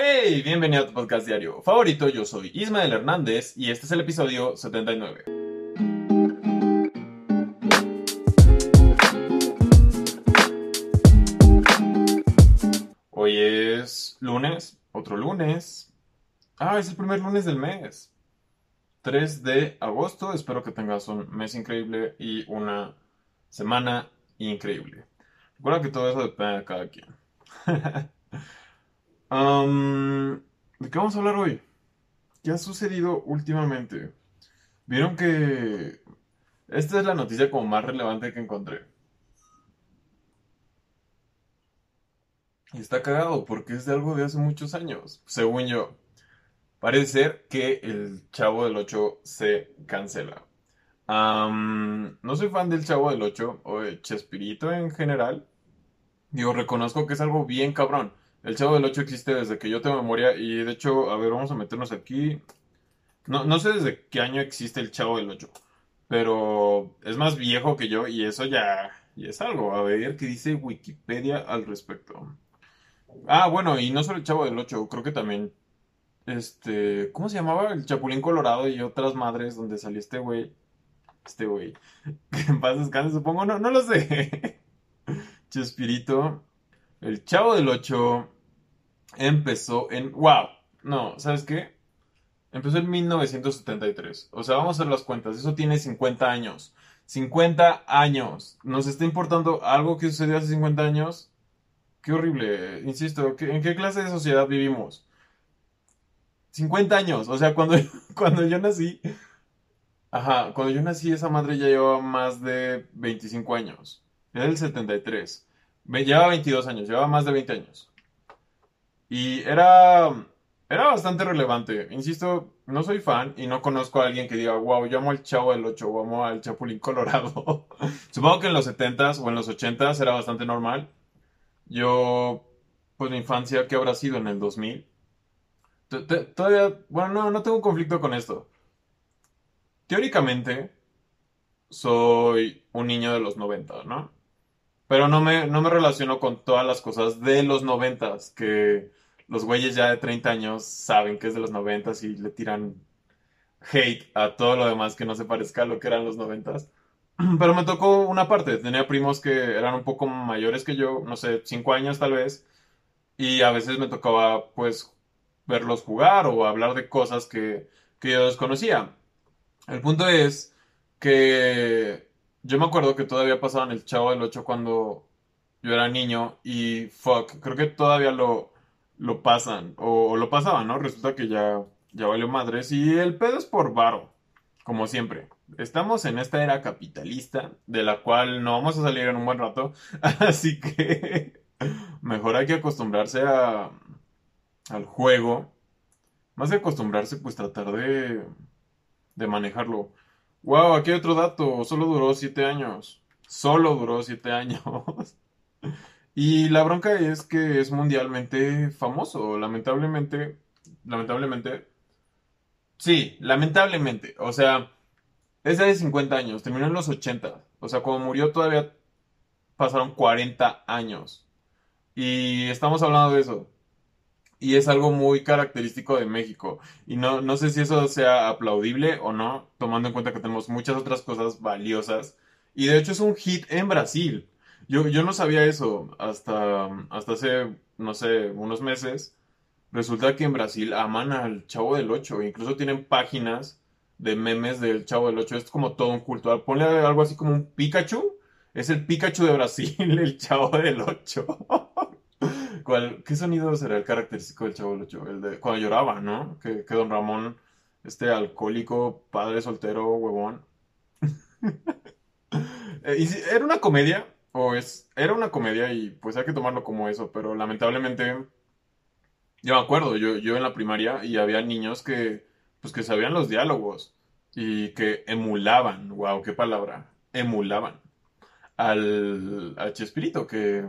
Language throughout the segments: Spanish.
Hey, bienvenido a tu podcast diario favorito. Yo soy Ismael Hernández y este es el episodio 79. Hoy es lunes, otro lunes. Ah, es el primer lunes del mes. 3 de agosto. Espero que tengas un mes increíble y una semana increíble. Recuerda que todo eso depende de cada quien. ¿De qué vamos a hablar hoy? ¿Qué ha sucedido últimamente? Vieron que esta es la noticia como más relevante que encontré. Y está cagado porque es de algo de hace muchos años, según yo. Parece ser que el Chavo del 8 se cancela. No soy fan del Chavo del 8 o de Chespirito en general. Digo, reconozco que es algo bien cabrón. El Chavo del 8 existe desde que yo tengo memoria y de hecho, a ver, vamos a meternos aquí. No, no sé desde qué año existe el Chavo del 8, pero es más viejo que yo y eso ya, ya es algo. A ver qué dice Wikipedia al respecto. Ah, bueno, y no solo el Chavo del 8, creo que también, este, ¿cómo se llamaba? El Chapulín Colorado y otras madres donde salió este güey. Este güey. Que en paz descanse, supongo, no, no lo sé. Chespirito. El Chavo del 8 empezó en... ¡Wow! No, ¿sabes qué? Empezó en 1973. O sea, vamos a hacer las cuentas. Eso tiene 50 años. 50 años. ¿Nos está importando algo que sucedió hace 50 años? Qué horrible. Insisto, ¿en qué clase de sociedad vivimos? 50 años. O sea, cuando, cuando yo nací... Ajá, cuando yo nací esa madre ya llevaba más de 25 años. Era el 73. Llevaba 22 años, llevaba más de 20 años. Y era, era bastante relevante. Insisto, no soy fan y no conozco a alguien que diga, wow, yo amo al Chavo del 8 o amo al Chapulín Colorado. Supongo que en los 70s o en los 80s era bastante normal. Yo, pues mi infancia, ¿qué habrá sido en el 2000? Todavía, bueno, no, no tengo conflicto con esto. Teóricamente, soy un niño de los 90, ¿no? Pero no me, no me relaciono con todas las cosas de los noventas, que los güeyes ya de 30 años saben que es de los noventas y le tiran hate a todo lo demás que no se parezca a lo que eran los noventas. Pero me tocó una parte, tenía primos que eran un poco mayores que yo, no sé, 5 años tal vez, y a veces me tocaba pues verlos jugar o hablar de cosas que, que yo desconocía. El punto es que yo me acuerdo que todavía pasaban el Chavo del 8 cuando yo era niño y fuck, creo que todavía lo, lo pasan o, lo pasaban, ¿no? Resulta que ya, ya valió madres y el pedo es por varo, como siempre. Estamos en esta era capitalista de la cual no vamos a salir en un buen rato, así que mejor hay que acostumbrarse a, al juego. Más de acostumbrarse, pues tratar de, de manejarlo. Wow, aquí hay otro dato. Solo duró siete años. Solo duró siete años. y la bronca es que es mundialmente famoso. Lamentablemente. Lamentablemente. Sí, lamentablemente. O sea, es de 50 años. Terminó en los 80. O sea, cuando murió todavía pasaron 40 años. Y estamos hablando de eso y es algo muy característico de México. Y no, no sé si eso sea aplaudible o no, tomando en cuenta que tenemos muchas otras cosas valiosas. Y de hecho es un hit en Brasil. Yo, yo no sabía eso hasta, hasta hace, no sé, unos meses. Resulta que en Brasil aman al Chavo del 8. Incluso tienen páginas de memes del Chavo del 8. Es como todo un cultural. Ponle algo así como un Pikachu. Es el Pikachu de Brasil, el Chavo del 8. ¿Qué sonido será el característico del Chavo Lucho? El de cuando lloraba, ¿no? Que, don Ramón, este alcohólico, padre soltero, huevón. Eh, era una comedia, o es, era una comedia y pues hay que tomarlo como eso, pero lamentablemente, yo me acuerdo, yo, yo en la primaria y había niños que, pues que sabían los diálogos y que emulaban, wow, qué palabra, emulaban al, al Chespirito, que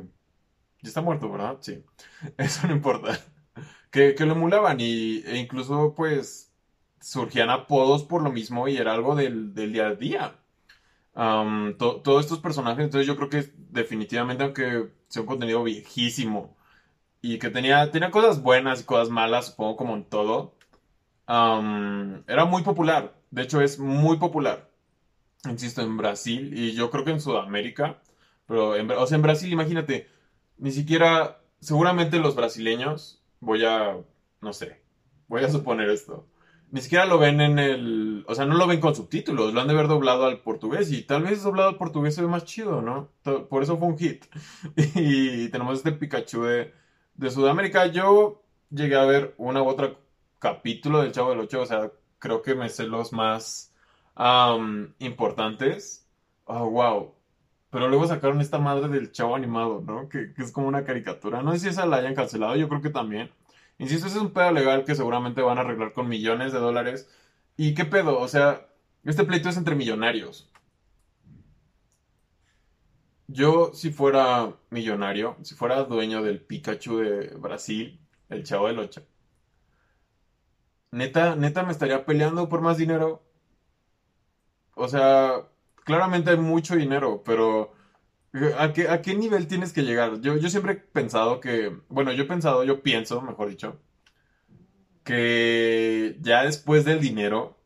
ya está muerto, ¿verdad? Sí. Eso no importa. Que, lo emulaban y, e incluso pues surgían apodos por lo mismo y era algo del, día a día. Todos estos personajes, entonces yo creo que definitivamente, aunque sea un contenido viejísimo, y que tenía, tenía cosas buenas y cosas malas, supongo como en todo. Era muy popular, de hecho es muy popular, insisto, en Brasil y yo creo que en Sudamérica, pero o sea, en Brasil, imagínate, ni siquiera, seguramente los brasileños, voy a, no sé, voy a suponer esto, ni siquiera lo ven en el, o sea, no lo ven con subtítulos, lo han de haber doblado al portugués y tal vez doblado al portugués se ve más chido, ¿no? Por eso fue un hit. Y tenemos este Pikachu de, de Sudamérica. Yo llegué a ver una u otra capítulo del Chavo del Ocho, o sea, creo que me sé los más importantes. Oh, wow. Pero luego sacaron esta madre del Chavo animado, ¿no? Que es como una caricatura. No sé si esa la hayan cancelado, yo creo que también. Insisto, ese es un pedo legal que seguramente van a arreglar con millones de dólares. ¿Y qué pedo? O sea, este pleito es entre millonarios. Yo, si fuera millonario, si fuera dueño del Pikachu de Brasil, el Chavo del Ocho, neta, neta me estaría peleando por más dinero. O sea, claramente hay mucho dinero, pero ¿a qué, a qué nivel tienes que llegar? Yo, yo siempre he pensado que, bueno, yo he pensado, yo pienso, mejor dicho, que ya después del dinero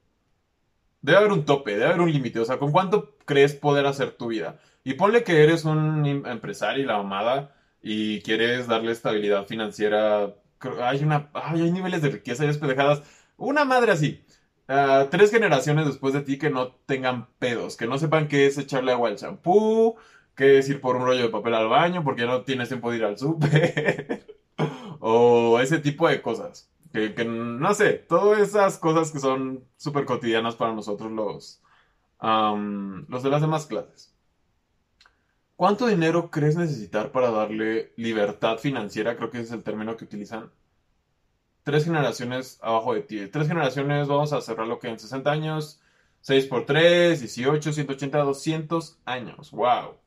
debe haber un tope, debe haber un límite. O sea, ¿con cuánto crees poder hacer tu vida? Y ponle que eres un em- empresario y la mamada y quieres darle estabilidad financiera. Hay una, ay, hay niveles de riqueza y despedejadas. Una madre así. Ah, tres generaciones después de ti que no tengan pedos, que no sepan qué es echarle agua al champú, qué es ir por un rollo de papel al baño porque no tienes tiempo de ir al súper. O ese tipo de cosas. Que, que no sé, todas esas cosas que son súper cotidianas para nosotros los, los de las demás clases. ¿Cuánto dinero crees necesitar para darle libertad financiera? Creo que ese es el término que utilizan. Tres generaciones abajo de ti. Tres generaciones, vamos a cerrarlo que en 60 años. 6 por 3, 18, 180, 200 años. ¡Wow!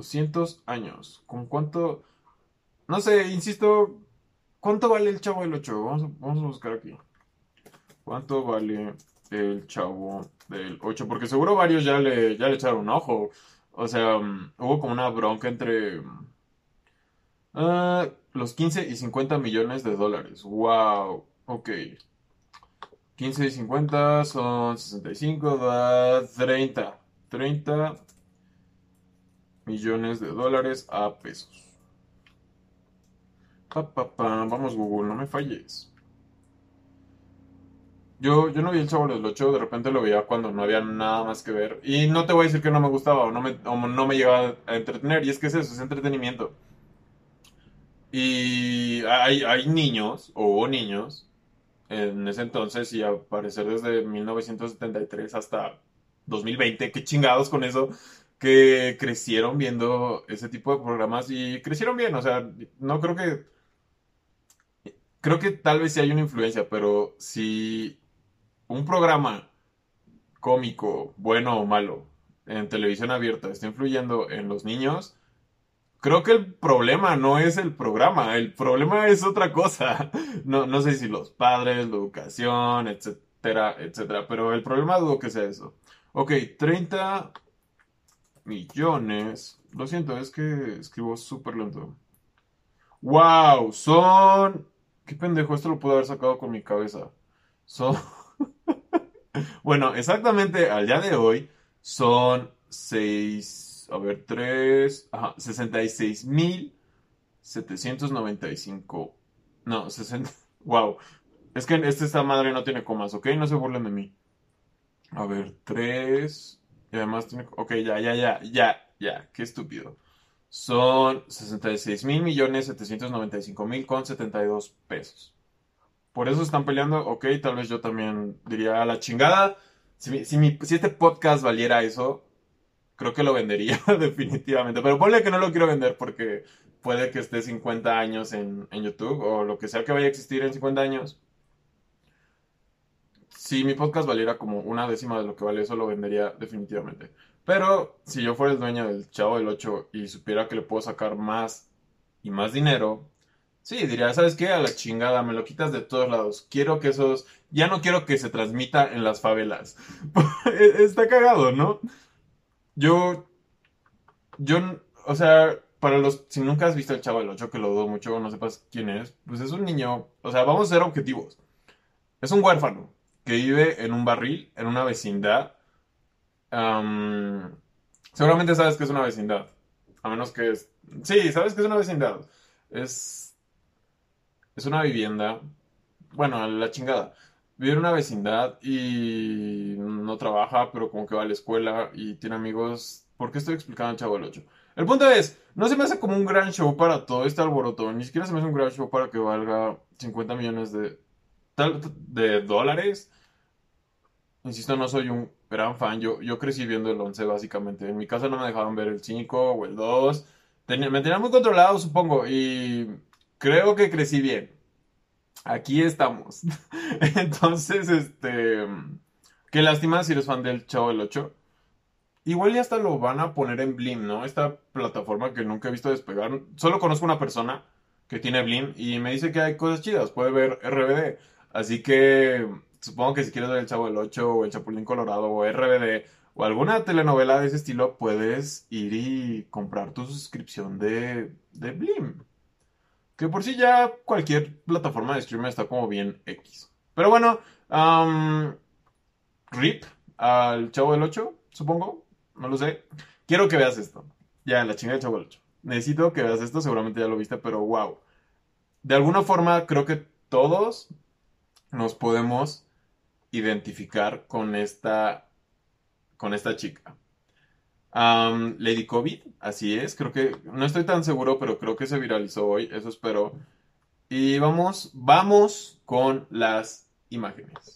200 años. ¿Con cuánto? No sé, insisto, ¿cuánto vale el Chavo del Ocho? Vamos a, vamos a buscar aquí. ¿Cuánto vale el Chavo del Ocho? Porque seguro varios ya le, ya le echaron un ojo. O sea, mm, hubo como una bronca entre ah, los 15 y 50 millones de dólares. ¡Wow! Ok. 15 y 50 son 65, da 30. 30 millones de dólares a pesos. Pa, pa, pa. Vamos, Google, no me falles. Yo, yo no vi el Chavo del Ocho, de repente lo veía cuando no había nada más que ver. Y no te voy a decir que no me gustaba o no me, llegaba a entretener. Y es que es eso, es entretenimiento. Y hay, hay niños, o niños, en ese entonces, y a parecer desde 1973 hasta 2020, qué chingados con eso, que crecieron viendo ese tipo de programas y crecieron bien. O sea, no creo que Creo que tal vez sí hay una influencia, pero si un programa cómico, bueno o malo, en televisión abierta está influyendo en los niños, creo que el problema no es el programa, el problema es otra cosa. No, no sé si los padres, la educación, etcétera, etcétera, pero el problema dudo que sea eso. Ok, 30 millones. Lo siento, es que escribo súper lento. ¡Wow! Son... ¿Qué pendejo? Esto lo puedo haber sacado con mi cabeza. Son... Bueno, exactamente al día de hoy son 6, a ver, 3, ajá, 66 mil 795. No, 60. Wow. Es que este, esta madre no tiene comas, ¿ok? No se burlen de mí. A ver, 3. Y además tiene. Ok, ya, ya, ya, ya, ya. Qué estúpido. Son 66 mil millones 795 mil con 72 pesos. Por eso están peleando. Ok, tal vez yo también diría a la chingada. Si, si este podcast valiera eso, creo que lo vendería definitivamente. Pero ponle que no lo quiero vender porque puede que esté 50 años en, en YouTube o lo que sea que vaya a existir en 50 años. Si mi podcast valiera como una décima de lo que vale eso, lo vendería definitivamente. Pero si yo fuera el dueño del Chavo del 8 y supiera que le puedo sacar más y más dinero, sí, diría, ¿sabes qué? A la chingada, me lo quitas de todos lados. Quiero que esos... Ya no quiero que se transmita en las favelas. Está cagado, ¿no? Yo, yo, o sea, para los, si nunca has visto el Chavo del 8, que lo dudo mucho, no sepas quién es, pues es un niño, o sea, vamos a ser objetivos. Es un huérfano que vive en un barril, en una vecindad. seguramente sabes que es una vecindad. A menos que es... Sí, sabes que es una vecindad. Es... Es una vivienda. Bueno, la chingada. Vive en una vecindad y no trabaja, pero como que va a la escuela y tiene amigos. ¿Por qué estoy explicando el Chavo del 8? El punto es, no se me hace como un gran show para todo este alboroto, ni siquiera se me hace un gran show para que valga 50 millones de, de dólares. Insisto, no soy un gran fan, yo, yo crecí viendo el 11 básicamente. En mi casa no me dejaban ver el 5 o el 2. me tenían muy controlado, supongo, y creo que crecí bien. Aquí estamos. Entonces, este... Qué lástima si eres fan del Chavo del 8. Igual ya hasta lo van a poner en Blim, ¿no? Esta plataforma que nunca he visto despegar. Solo conozco una persona que tiene Blim y me dice que hay cosas chidas. Puede ver RBD. Así que supongo que si quieres ver El Chavo del 8 o El Chapulín Colorado o RBD o alguna telenovela de ese estilo, puedes ir y comprar tu suscripción de, de Blim. Que por sí ya cualquier plataforma de streaming está como bien X. Pero bueno, RIP al Chavo del 8, supongo no lo sé. Quiero que veas esto. Ya, la chingada de Chavo 8. Necesito que veas esto, seguramente ya lo viste, pero wow. De alguna forma creo que todos nos podemos identificar con esta con esta chica. Lady COVID, así es, creo que no estoy tan seguro, pero creo que se viralizó hoy, eso espero. Y vamos, vamos con las imágenes.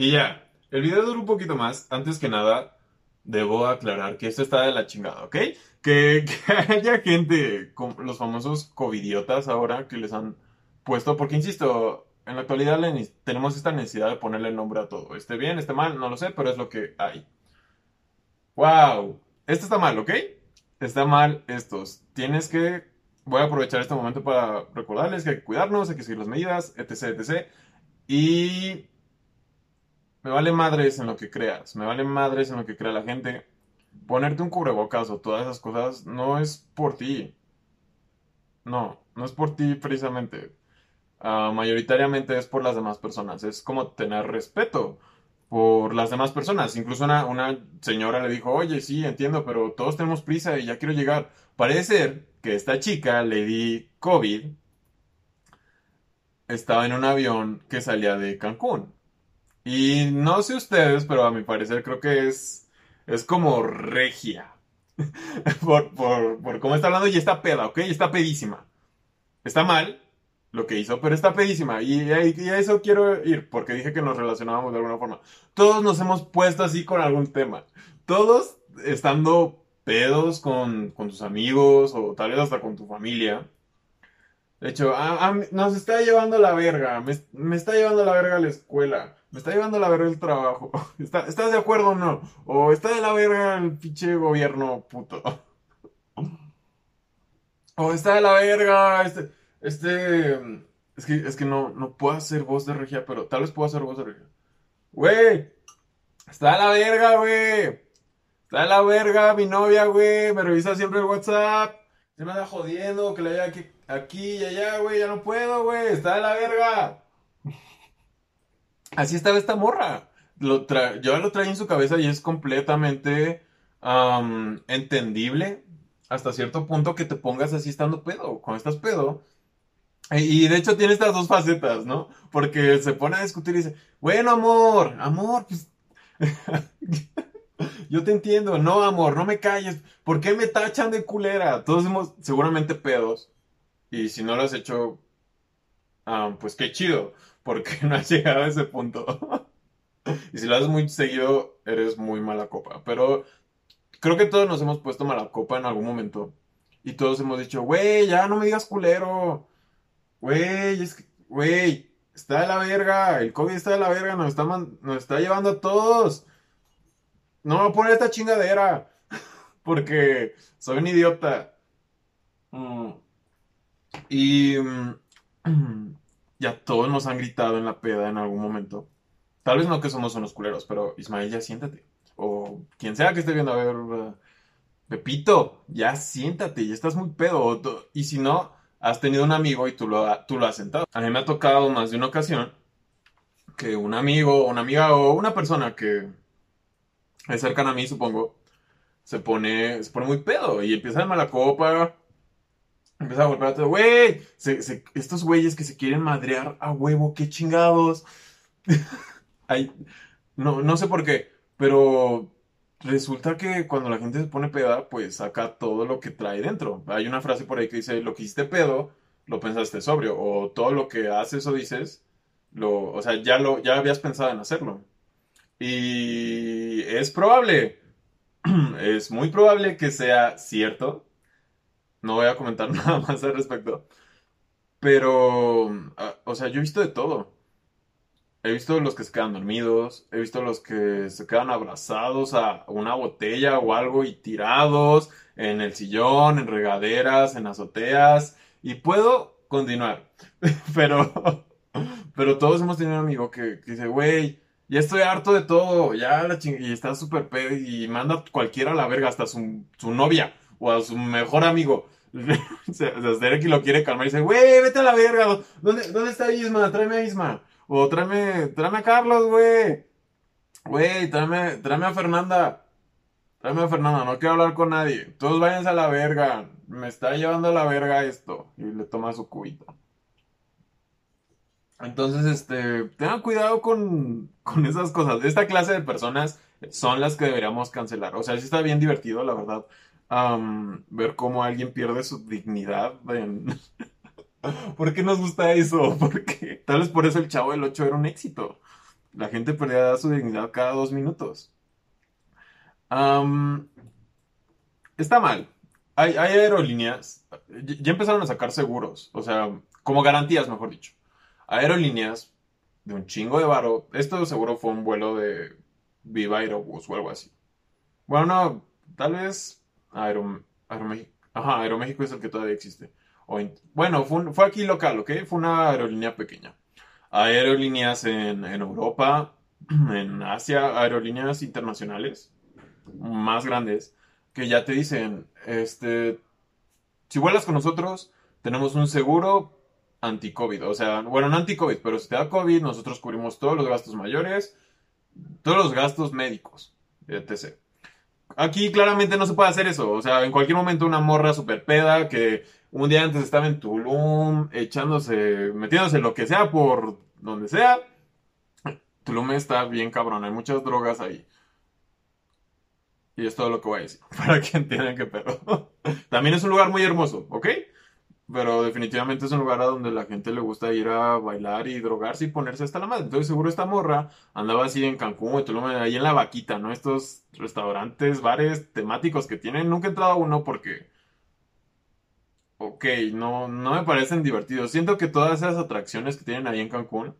Y ya, el video dura un poquito más. Antes que nada, debo aclarar que esto está de la chingada, ¿ok? Que, haya gente, con los famosos covidiotas ahora que les han puesto, porque insisto, en la actualidad tenemos esta necesidad de ponerle nombre a todo. Esté bien, esté mal, no lo sé, pero es lo que hay. ¡Wow! Esto está mal, ¿ok? Está mal estos. Tienes que... Voy a aprovechar este momento para recordarles que hay que cuidarnos, hay que seguir las medidas, etc, etc. Y me vale madres en lo que creas, me vale madres en lo que crea la gente. Ponerte un cubrebocas o todas esas cosas no es por ti. No, no es por ti precisamente. Ah, mayoritariamente es por las demás personas. Es como tener respeto por las demás personas. Incluso una, una señora le dijo, oye, sí, entiendo, pero todos tenemos prisa y ya quiero llegar. Parece ser que esta chica, Lady COVID, estaba en un avión que salía de Cancún. Y no sé ustedes, pero a mi parecer creo que es, es como regia. por, por, cómo está hablando y está peda, ¿ok? Está pedísima. Está mal lo que hizo, pero está pedísima. Y, y, a eso quiero ir, porque dije que nos relacionábamos de alguna forma. Todos nos hemos puesto así con algún tema. Todos estando pedos con, con tus amigos o tal vez hasta con tu familia. De hecho, nos está llevando la verga. Me, está llevando la verga la escuela me está llevando la verga el trabajo. ¿Estás de acuerdo o no? O está de la verga el pinche gobierno puto. O está de la verga este, este, es que, es que no, no puedo hacer voz de regia, pero tal vez puedo hacer voz de regia. Güey, está de la verga, güey. Está de la verga mi novia, güey. Me revisa siempre el WhatsApp. Se me anda jodiendo que le haya aquí, aquí y allá, güey. Ya no puedo, güey. Está de la verga. Así estaba esta morra. Lo yo lo traía en su cabeza y es completamente entendible hasta cierto punto que te pongas así estando pedo. Cuando estás pedo. Y de hecho tiene estas dos facetas, ¿no? Porque se pone a discutir y dice, bueno, amor, amor, pues... Yo te entiendo, no amor, no me calles. ¿Por qué me tachan de culera? Todos hemos seguramente pedos. Y si no lo has hecho, ah, pues qué chido, porque no has llegado a ese punto. y si lo haces muy seguido, eres muy mala copa. Pero creo que todos nos hemos puesto mala copa en algún momento. Y todos hemos dicho, güey, ya no me digas culero. Güey, es que, güey, está de la verga. El COVID está de la verga. Nos está, nos está llevando a todos. No voy a poner esta chingadera. Porque soy un idiota. Mm. Y mm, ya todos nos han gritado en la peda en algún momento. Tal vez no que somos unos culeros, pero Ismael, ya siéntate. O quien sea que esté viendo, a ver, Pepito, ya siéntate, ya estás muy pedo. Y si no, has tenido un amigo y tú lo, tú lo has sentado. A mí me ha tocado más de una ocasión que un amigo, una amiga o una persona que es cercana a mí, supongo, se pone, se pone muy pedo y empieza de mala copa. Empieza a golpear a todo, güey, estos güeyes que se quieren madrear a huevo, qué chingados. no, no sé por qué, pero resulta que cuando la gente se pone peda, pues saca todo lo que trae dentro. Hay una frase por ahí que dice, lo que hiciste pedo, lo pensaste sobrio, o todo lo que haces o dices, lo, o sea, ya, lo, ya habías pensado en hacerlo. Y es probable, es muy probable que sea cierto. No voy a comentar nada más al respecto. Pero, ah, o sea, yo he visto de todo. He visto los que se quedan dormidos, he visto los que se quedan abrazados a una botella o algo y tirados en el sillón, en regaderas, en azoteas. Y puedo continuar. pero, pero todos hemos tenido un amigo que, que dice, güey, ya estoy harto de todo, ya la y está súper pedo y manda cualquiera a la verga, hasta su, novia o a su mejor amigo. o sea, lo quiere calmar y dice, güey, vete a la verga, ¿dónde, dónde está Isma? Tráeme a Isma. O tráeme, tráeme a Carlos, güey. Güey, tráeme, tráeme a Fernanda. Tráeme a Fernanda, no quiero hablar con nadie. Todos váyanse a la verga. Me está llevando a la verga esto. Y le toma su cubito. Entonces, este, tengan cuidado con, esas cosas. Esta clase de personas son las que deberíamos cancelar. O sea, sí está bien divertido, la verdad, ver cómo alguien pierde su dignidad. ¿Por qué nos gusta eso? Porque tal vez por eso el Chavo del 8 era un éxito. La gente perdía su dignidad cada dos minutos. está mal. Hay, aerolíneas, ya empezaron a sacar seguros, o sea, como garantías, mejor dicho aerolíneas de un chingo de varo. Esto seguro fue un vuelo de Viva Aerobús o algo así. Bueno, no, tal vez Aero, Aeroméxico. Ajá, Aeroméxico es el que todavía existe. bueno, fue, aquí local, ¿ok? Fue una aerolínea pequeña. Aerolíneas en, en Europa, en Asia, aerolíneas internacionales más grandes que ya te dicen, este, si vuelas con nosotros, tenemos un seguro anti-COVID. O sea, bueno, no anti-COVID, pero si te da COVID, nosotros cubrimos todos los gastos mayores, todos los gastos médicos, etc. Aquí claramente no se puede hacer eso. O sea, en cualquier momento una morra super peda que un día antes estaba en Tulum, echándose, metiéndose lo que sea por donde sea. Tulum está bien cabrón, hay muchas drogas ahí. Y es todo lo que voy a decir, para que entiendan qué pedo. También es un lugar muy hermoso, ¿ok? Pero definitivamente es un lugar a donde la gente le gusta ir a bailar y drogarse y ponerse hasta la madre. Entonces seguro esta morra andaba así en Cancún, ahí en la vaquita, ¿no? Estos restaurantes, bares temáticos que tienen. Nunca he entrado a uno porque... Ok, no, no me parecen divertidos. Siento que todas esas atracciones que tienen ahí en Cancún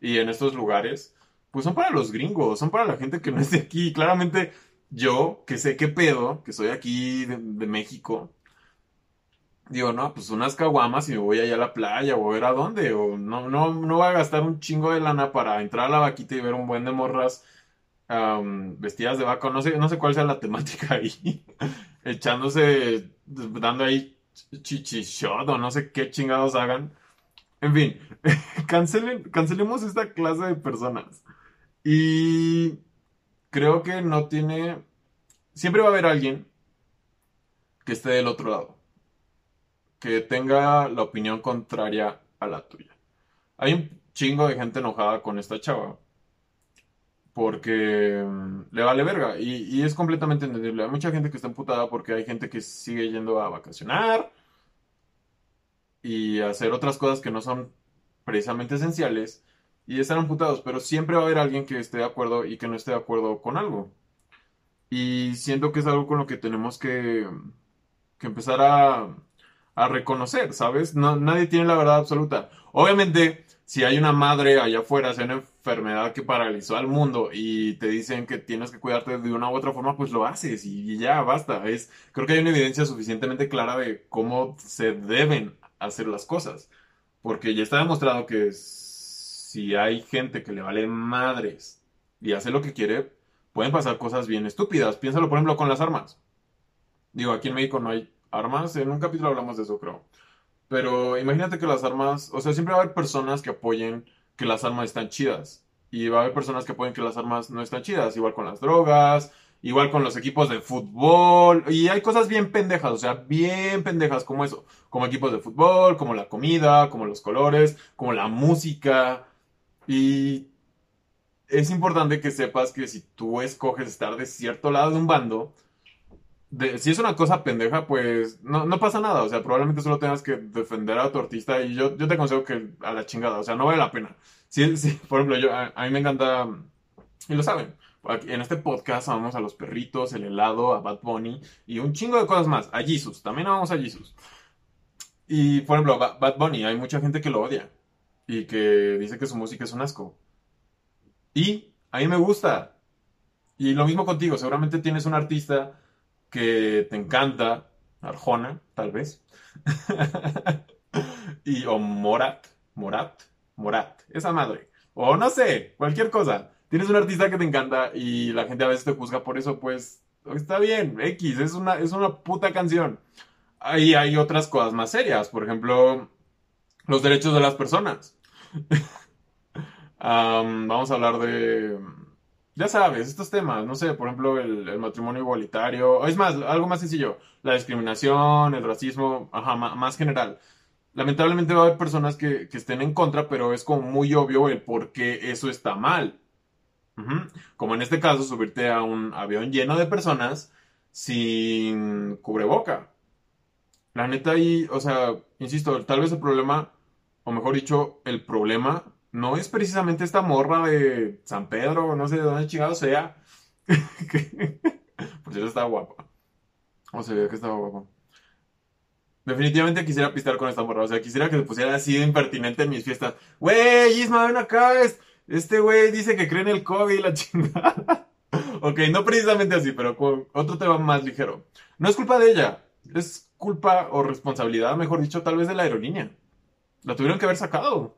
y en estos lugares, pues son para los gringos, son para la gente que no es de aquí. Claramente yo, que sé qué pedo, que soy aquí de México, digo, no, pues unas caguamas y me voy allá a la playa o a ver a dónde, o no, no, no voy a gastar un chingo de lana para entrar a la vaquita y ver un buen de morras vestidas de vaca, no sé, no sé cuál sea la temática ahí, echándose, dando ahí chichichot o no sé qué chingados hagan. En fin, cancelen, cancelemos esta clase de personas. Y creo que no tiene, siempre va a haber alguien que esté del otro lado que tenga la opinión contraria a la tuya. Hay un chingo de gente enojada con esta chava. porque mm, le vale verga. Y, es completamente entendible. Hay mucha gente que está emputada porque hay gente que sigue yendo a vacacionar y hacer otras cosas que no son precisamente esenciales y están amputados, pero siempre va a haber alguien que esté de acuerdo y que no esté de acuerdo con algo. Y siento que es algo con lo que tenemos que, que empezar a, a reconocer, ¿sabes? No, nadie tiene la verdad absoluta. Obviamente, si hay una madre allá afuera, si una enfermedad que paralizó al mundo y te dicen que tienes que cuidarte de una u otra forma, pues lo haces y ya basta. Es, creo que hay una evidencia suficientemente clara de cómo se deben hacer las cosas. Porque ya está demostrado que si hay gente que le vale madres y hace lo que quiere, pueden pasar cosas bien estúpidas. Piénsalo, por ejemplo, con las armas. Digo, aquí en México no hay armas. En un capítulo hablamos de eso, creo. Pero imagínate que las armas, o sea, siempre va a haber personas que apoyen que las armas están chidas. Y va a haber personas que apoyen que las armas no están chidas. Igual con las drogas, igual con los equipos de fútbol. Y hay cosas bien pendejas, o sea, bien pendejas como eso. Como equipos de fútbol, como la comida, como los colores, como la música. Y es importante que sepas que si tú escoges estar de cierto lado de un bando, si es una cosa pendeja, pues no, no, pasa nada. O sea, probablemente solo tengas que defender a tu artista y yo, yo te aconsejo que a la chingada. O sea, no vale la pena. Si, por ejemplo, yo, a, mí me encanta, y lo saben, en este podcast vamos a los perritos, el helado, a Bad Bunny y un chingo de cosas más. A Jesus, también vamos a Jesus. Y por ejemplo, Bad Bunny, hay mucha gente que lo odia y que dice que su música es un asco. Y a mí me gusta. Y lo mismo contigo, seguramente tienes un artista que te encanta, Arjona, tal vez. y, o Morat, Morat, Morat, esa madre. O no sé, cualquier cosa. Tienes un artista que te encanta y la gente a veces te juzga por eso, pues está bien, X, es una, es una puta canción. Ahí hay otras cosas más serias, por ejemplo, los derechos de las personas. vamos a hablar de ya sabes, estos temas, no sé, por ejemplo, el, matrimonio igualitario, es más, algo más sencillo, la discriminación, el racismo, ajá, más general. Lamentablemente va a haber personas que, estén en contra, pero es como muy obvio el por qué eso está mal. Como en este caso, subirte a un avión lleno de personas sin cubreboca. La neta ahí, o sea, insisto, tal vez el problema, o mejor dicho, el problema no es precisamente esta morra de San Pedro, no sé de dónde chingado sea. Por cierto, estaba guapa. O se ve que estaba guapa. Definitivamente quisiera pistar con esta morra. O sea, quisiera que se pusiera así de impertinente en mis fiestas. Wey, Isma, ven acá. Este güey dice que cree en el COVID, la chingada. ok, no precisamente así, pero con otro tema más ligero. No es culpa de ella. Es culpa o responsabilidad, mejor dicho, tal vez de la aerolínea. La tuvieron que haber sacado.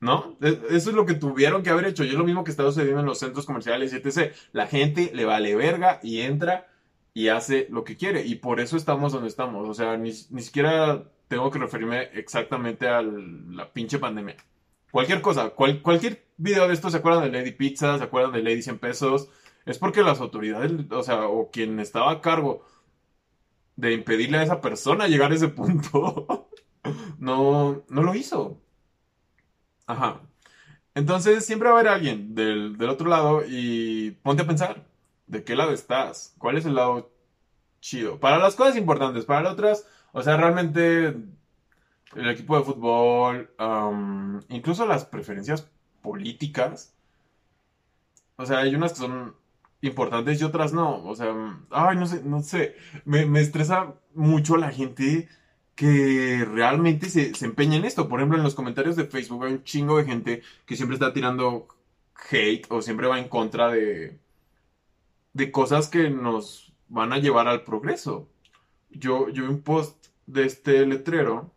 ¿No? E, eso es lo que tuvieron que haber hecho. Y es lo mismo que está sucediendo en los centros comerciales etc. La gente le vale verga y entra y hace lo que quiere. Y por eso estamos donde estamos. O sea, ni, siquiera tengo que referirme exactamente a la pinche pandemia. Cualquier cosa, cualquier video de esto, ¿se acuerdan de Lady Pizza? ¿Se acuerdan de Lady 100 pesos? Es porque las autoridades, o sea, o quien estaba a cargo de impedirle a esa persona llegar a ese punto, no, no lo hizo. Ajá. Entonces siempre va a haber alguien del, otro lado y ponte a pensar, ¿de qué lado estás? ¿Cuál es el lado chido? Para las cosas importantes, para las otras, o sea, realmente el equipo de fútbol, incluso las preferencias políticas, o sea, hay unas que son importantes y otras no, o sea, ay, no sé, no sé, me, me estresa mucho la gente que realmente se, se empeña en esto. Por ejemplo, en los comentarios de Facebook hay un chingo de gente que siempre está tirando hate o siempre va en contra de, de cosas que nos van a llevar al progreso. Yo, yo un post de este letrero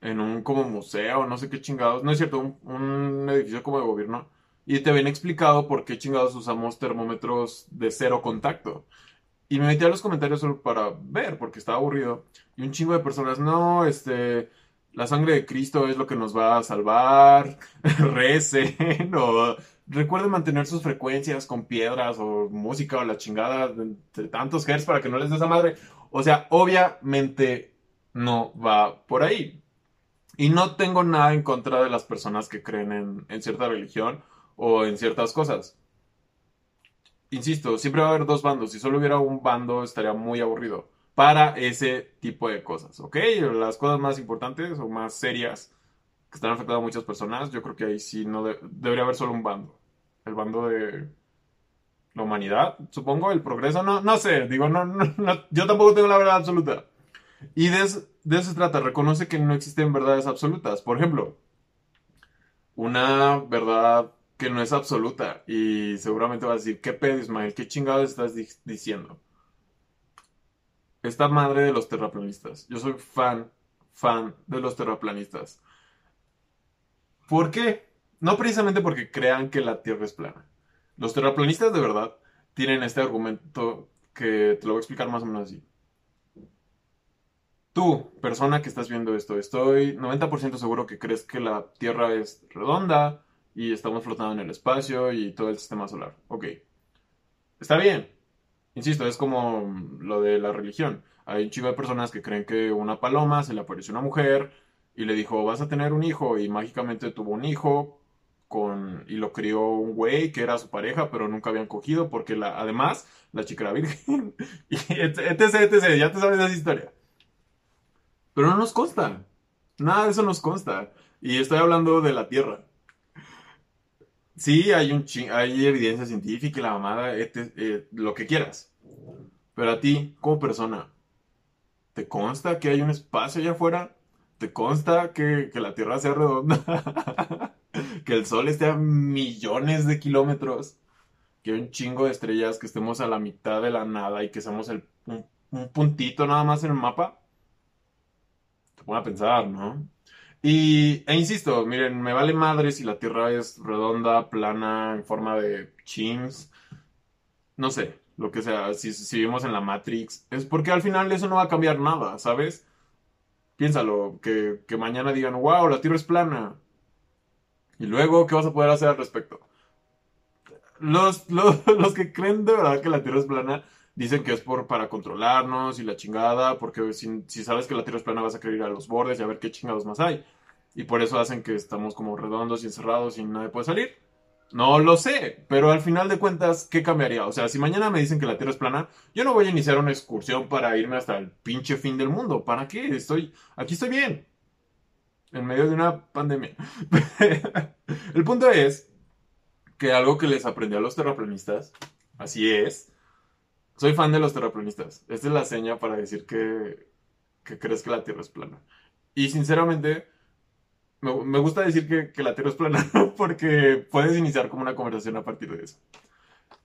en un como museo, no sé qué chingados, no es cierto, un, un edificio como de gobierno, y te ven explicado por qué chingados usamos termómetros de cero contacto. Y me metí a los comentarios solo para ver, porque estaba aburrido. Y un chingo de personas, no, este, la sangre de Cristo es lo que nos va a salvar, recen, o recuerden mantener sus frecuencias con piedras, o música, o la chingada de tantos hertz para que no les des a madre. O sea, obviamente no va por ahí. Y no tengo nada en contra de las personas que creen en, en cierta religión o en ciertas cosas. Insisto, siempre va a haber dos bandos. Si solo hubiera un bando estaría muy aburrido para ese tipo de cosas, ¿ok? Las cosas más importantes o más serias que están afectando a muchas personas, yo creo que ahí sí no debería haber solo un bando. El bando de la humanidad, supongo, el progreso, no, no sé, digo, no, no, yo tampoco tengo la verdad absoluta. Y de, de eso se trata, reconoce que no existen verdades absolutas. Por ejemplo, una verdad que no es absoluta y seguramente va a decir, ¿qué pedo, Ismael? ¿Qué chingados estás diciendo? Esta madre de los terraplanistas. Yo soy fan, fan de los terraplanistas. ¿Por qué? No precisamente porque crean que la Tierra es plana. Los terraplanistas de verdad tienen este argumento que te lo voy a explicar más o menos así. Tú, persona que estás viendo esto, estoy 90% seguro que crees que la Tierra es redonda y estamos flotando en el espacio y todo el sistema solar. Ok. Está bien. Insisto, es como lo de la religión. Hay un chico de personas que creen que una paloma se le apareció una mujer y le dijo, vas a tener un hijo y mágicamente tuvo un hijo con y lo crió un güey que era su pareja, pero nunca habían cogido porque además la chica era virgen. y etc, etc, ya te sabes esa historia. Pero no nos consta. Nada de eso nos consta. Y estoy hablando de la Tierra. Sí, hay, un hay evidencia científica la mamada, eh, lo que quieras. Pero a ti, como persona, ¿te consta que hay un espacio allá afuera? ¿Te consta que, la Tierra sea redonda? que el Sol esté a millones de kilómetros? Que hay un chingo de estrellas, que estemos a la mitad de la nada y que seamos el, un puntito nada más en el mapa? te a pensar, ¿no? Y, e insisto, miren, me vale madre si la Tierra es redonda, plana, en forma de chims, no sé, lo que sea, si, si vivimos en la Matrix, es porque al final eso no va a cambiar nada, ¿sabes? Piénsalo, que, que mañana digan, wow, la Tierra es plana. Y luego, ¿qué vas a poder hacer al respecto? Los, los, los que creen de verdad que la Tierra es plana, Dicen que es por, para controlarnos y la chingada, porque si, sabes que la Tierra es plana vas a querer ir a los bordes y a ver qué chingados más hay. Y por eso hacen que estamos como redondos y encerrados y nadie puede salir. No lo sé, pero al final de cuentas, ¿qué cambiaría? O sea, si mañana me dicen que la Tierra es plana, yo no voy a iniciar una excursión para irme hasta el pinche fin del mundo. ¿Para qué? Estoy, aquí estoy bien. En medio de una pandemia. el punto es que algo que les aprendí a los terraplanistas, así es, soy fan de los terraplanistas. Esta es la seña para decir que, crees que la Tierra es plana. Y sinceramente, me, gusta decir que, la Tierra es plana porque puedes iniciar como una conversación a partir de eso.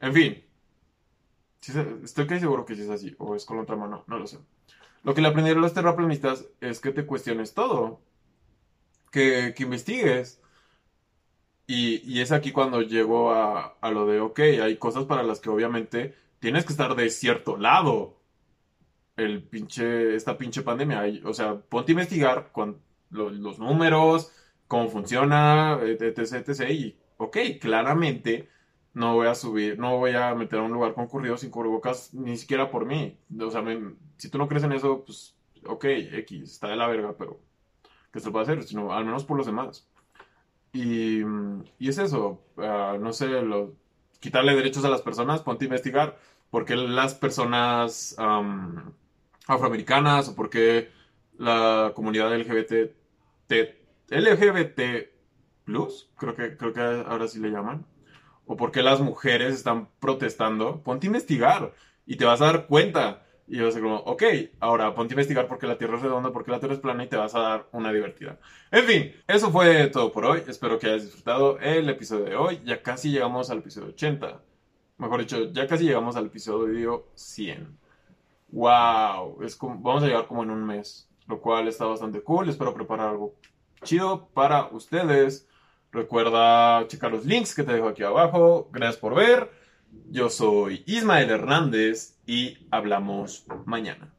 En fin, estoy casi seguro que sí es así, o es con otra mano, no lo sé. Lo que le aprendieron los terraplanistas es que te cuestiones todo, que, que investigues. Y, y, es aquí cuando llego a, a lo de, ok, hay cosas para las que obviamente tienes que estar de cierto lado. El pinche, esta pinche pandemia. O sea, ponte a investigar con los números, cómo funciona, etc, etc. Y, ok, claramente no voy a subir, no voy a meter a un lugar concurrido sin cubrebocas ni siquiera por mí. O sea, si tú no crees en eso, pues, ok, X, está de la verga, pero ¿qué se puede hacer? Sino, al menos por los demás. Y, y es eso, ah, no sé, quitarle derechos a las personas, ponte a investigar por las personas afroamericanas o por qué la comunidad LGBT, LGBT plus, creo que, creo que ahora sí le llaman, o por qué las mujeres están protestando, ponte a investigar y te vas a dar cuenta. Y a ser como, ok, ahora ponte a investigar por qué la Tierra es redonda, por qué la Tierra es plana y te vas a dar una divertida. En fin, eso fue todo por hoy. Espero que hayas disfrutado el episodio de hoy. Ya casi llegamos al episodio 80. Mejor dicho, ya casi llegamos al episodio 100. ¡Wow! Vamos a llegar como en un mes, lo cual está bastante cool. Espero preparar algo chido para ustedes. Recuerda checar los links que te dejo aquí abajo. Gracias por ver. Yo soy Ismael Hernández y hablamos mañana.